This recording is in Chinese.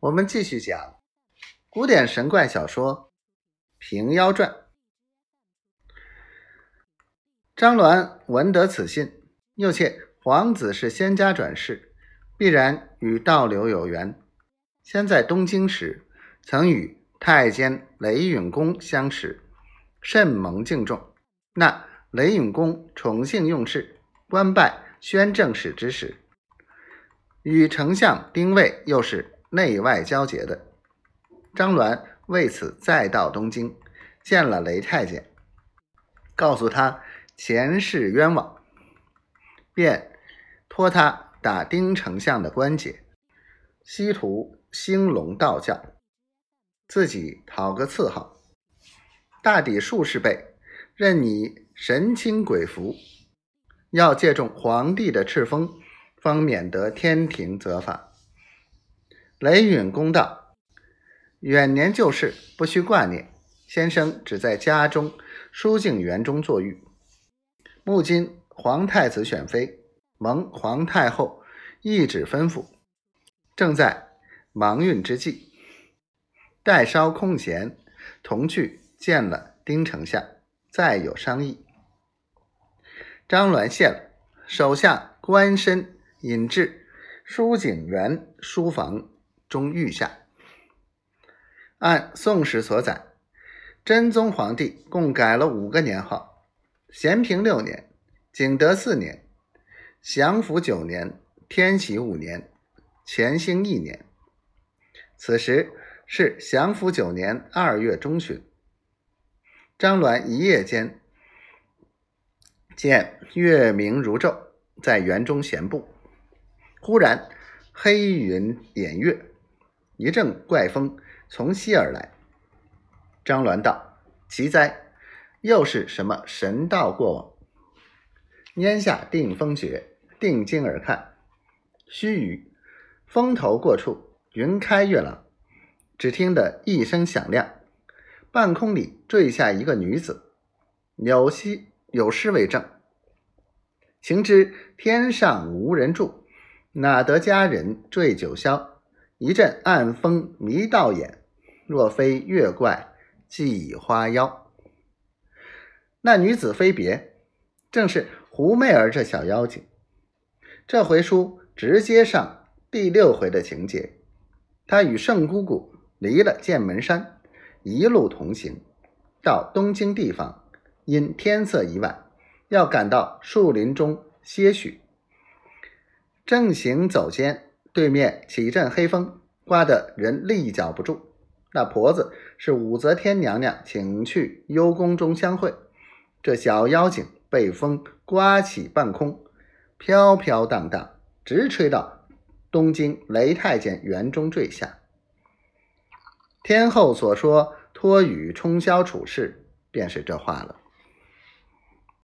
我们继续讲古典神怪小说《平妖传》。张鸾闻得此信，又窃皇子是仙家转世，必然与道流有缘。先在东京时，曾与太监雷允公相识，甚蒙敬重。那雷允公宠幸用事，官拜宣政使之时，与丞相丁谓又是。内外交结的张鸾为此再到东京见了雷太监，告诉他前世冤枉，便托他打丁丞相的关节，西图兴隆道教，自己讨个赐号，大抵数十倍，任你神清鬼服，要借重皇帝的敕封，方免得天庭责罚。雷允公道：“远年旧事，不须挂念。先生只在家中书静园中坐狱。目今皇太子选妃，蒙皇太后懿旨吩咐，正在忙运之际。待稍空闲，同去见了丁丞相，再有商议。”张鸾谢了，手下官身引至书景园书房。中御下，按宋史所载，真宗皇帝共改了五个年号：咸平六年、景德四年、祥符九年、天禧五年、乾兴一年。此时是祥符九年二月中旬，张鸾一夜间见月明如昼，在园中闲步，忽然黑云掩月。一阵怪风从西而来，张鸾道：“奇哉，又是什么神道过往？”拈下定风诀，定睛而看，须臾，风头过处，云开月朗，只听得一声响亮，半空里坠下一个女子，有诗有诗为证：“情知天上无人住，哪得佳人坠九霄。”一阵暗风迷道眼，若非月怪寄花妖。那女子非别，正是胡媚儿这小妖精。这回书直接上第六回的情节。她与圣姑姑离了剑门山，一路同行，到东京地方，因天色已晚，要赶到树林中歇许。正行走间。对面起阵黑风，刮得人立脚不住。那婆子是武则天娘娘请去幽宫中相会。这小妖精被风刮起半空，飘飘荡荡，直吹到东京雷太监园中坠下。天后所说托雨冲霄处事，便是这话了。